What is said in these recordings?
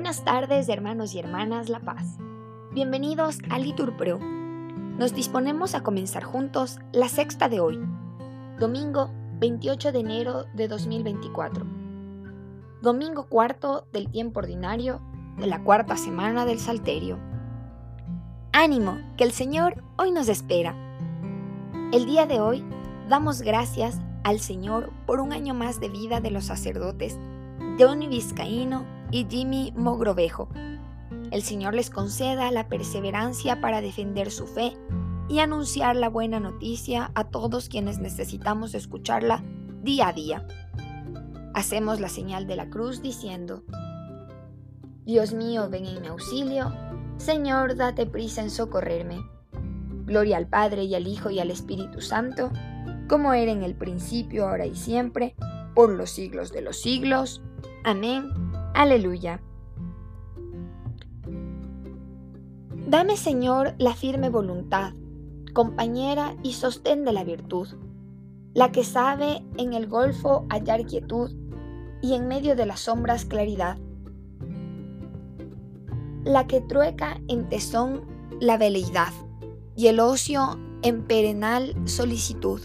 Buenas tardes, hermanos y hermanas La Paz. Bienvenidos a Litur Pro. Nos disponemos a comenzar juntos la sexta de hoy, domingo 28 de enero de 2024. Domingo cuarto del tiempo ordinario de la cuarta semana del Salterio. Ánimo, que el Señor hoy nos espera. El día de hoy damos gracias al Señor por un año más de vida de los sacerdotes Johnny Vizcaíno y Jimmy Mogrovejo. El Señor les conceda la perseverancia para defender su fe y anunciar la buena noticia a todos quienes necesitamos escucharla día a día. Hacemos la señal de la cruz diciendo, Dios mío, ven en mi auxilio, Señor, date prisa en socorrerme. Gloria al Padre y al Hijo y al Espíritu Santo, como era en el principio, ahora y siempre, por los siglos de los siglos. Amén. Aleluya. Dame, Señor, la firme voluntad, compañera y sostén de la virtud, la que sabe en el golfo hallar quietud y en medio de las sombras claridad, la que trueca en tesón la veleidad y el ocio en perenal solicitud,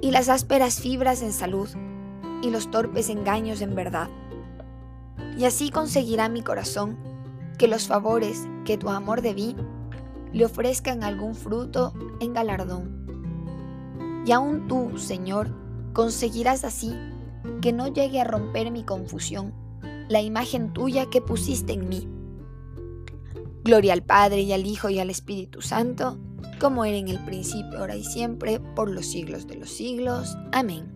y las ásperas fibras en salud y los torpes engaños en verdad. Y así conseguirá mi corazón que los favores que tu amor debí le ofrezcan algún fruto en galardón. Y aún tú, Señor, conseguirás así que no llegue a romper mi confusión la imagen tuya que pusiste en mí. Gloria al Padre y al Hijo y al Espíritu Santo, como era en el principio, ahora y siempre, por los siglos de los siglos. Amén.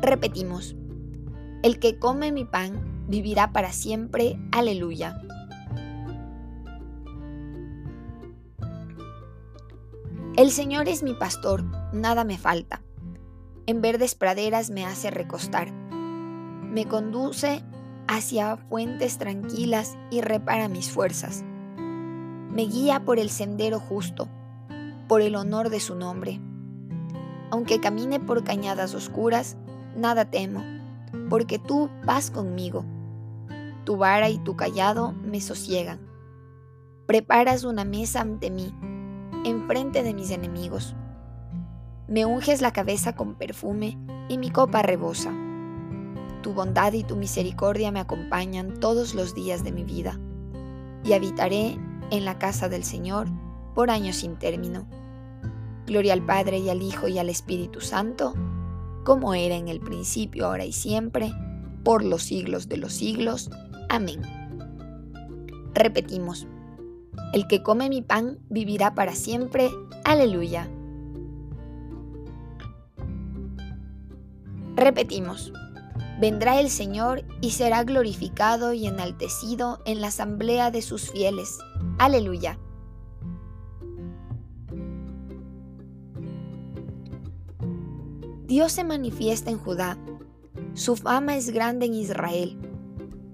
Repetimos, el que come mi pan vivirá para siempre. Aleluya. El Señor es mi pastor, nada me falta. En verdes praderas me hace recostar. Me conduce hacia fuentes tranquilas y repara mis fuerzas. Me guía por el sendero justo, por el honor de su nombre. Aunque camine por cañadas oscuras, nada temo, porque tú vas conmigo. Tu vara y tu callado me sosiegan. Preparas una mesa ante mí, enfrente de mis enemigos. Me unges la cabeza con perfume y mi copa rebosa. Tu bondad y tu misericordia me acompañan todos los días de mi vida, y habitaré en la casa del Señor por años sin término. Gloria al Padre y al Hijo y al Espíritu Santo, como era en el principio, ahora y siempre, por los siglos de los siglos. Amén. Repetimos, el que come mi pan vivirá para siempre. Aleluya. Repetimos, vendrá el Señor y será glorificado y enaltecido en la asamblea de sus fieles. Aleluya. Dios se manifiesta en Judá, su fama es grande en Israel,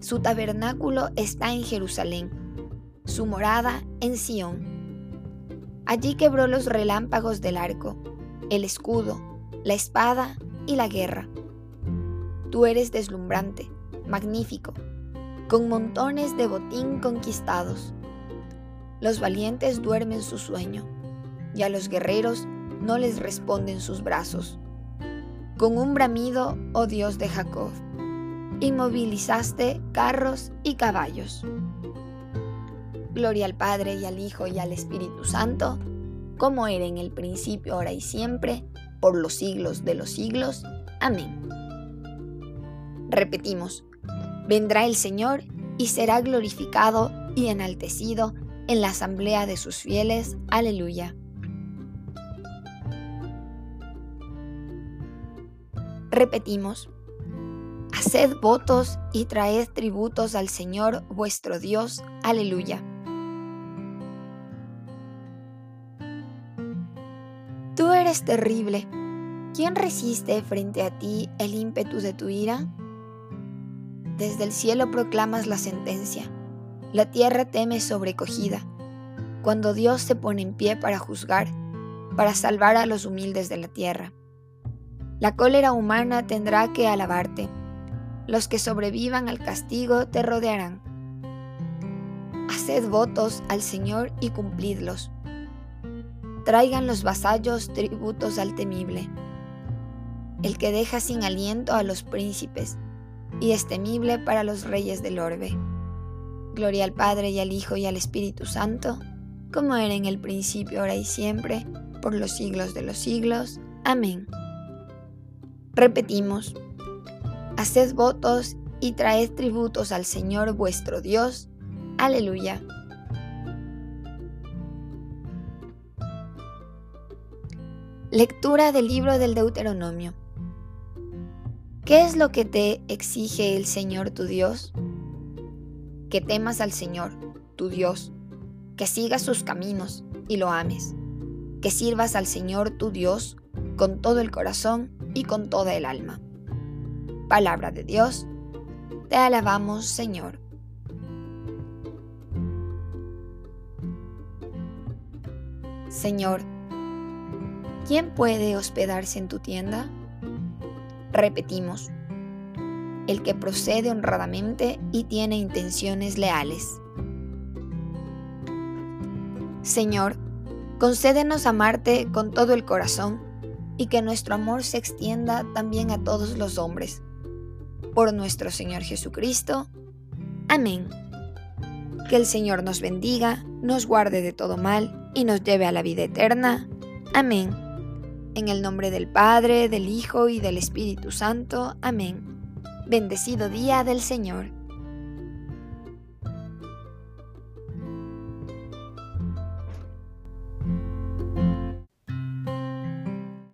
su tabernáculo está en Jerusalén, su morada en Sión. Allí quebró los relámpagos del arco, el escudo, la espada y la guerra. Tú eres deslumbrante, magnífico, con montones de botín conquistados. Los valientes duermen su sueño, y a los guerreros no les responden sus brazos con un bramido, oh Dios de Jacob, inmovilizaste carros y caballos. Gloria al Padre y al Hijo y al Espíritu Santo, como era en el principio, ahora y siempre, por los siglos de los siglos. Amén. Repetimos, vendrá el Señor y será glorificado y enaltecido en la asamblea de sus fieles. Aleluya. Repetimos, haced votos y traed tributos al Señor vuestro Dios. Aleluya. Tú eres terrible. ¿Quién resiste frente a ti el ímpetu de tu ira? Desde el cielo proclamas la sentencia. La tierra teme sobrecogida. Cuando Dios se pone en pie para juzgar, para salvar a los humildes de la tierra. La cólera humana tendrá que alabarte, los que sobrevivan al castigo te rodearán. Haced votos al Señor y cumplidlos. Traigan los vasallos tributos al temible, el que deja sin aliento a los príncipes, y es temible para los reyes del orbe. Gloria al Padre y al Hijo y al Espíritu Santo, como era en el principio, ahora y siempre, por los siglos de los siglos. Amén. Repetimos, haced votos y traed tributos al Señor vuestro Dios. Aleluya. Lectura del libro del Deuteronomio. ¿Qué es lo que te exige el Señor tu Dios? Que temas al Señor, tu Dios, que sigas sus caminos y lo ames, que sirvas al Señor tu Dios con todo el corazón y con toda el alma. Palabra de Dios, te alabamos Señor. Señor, ¿quién puede hospedarse en tu tienda? Repetimos, el que procede honradamente y tiene intenciones leales. Señor, concédenos amarte con todo el corazón y que nuestro amor se extienda también a todos los hombres. Por nuestro Señor Jesucristo. Amén. Que el Señor nos bendiga, nos guarde de todo mal y nos lleve a la vida eterna. Amén. En el nombre del Padre, del Hijo y del Espíritu Santo. Amén. Bendecido día del Señor.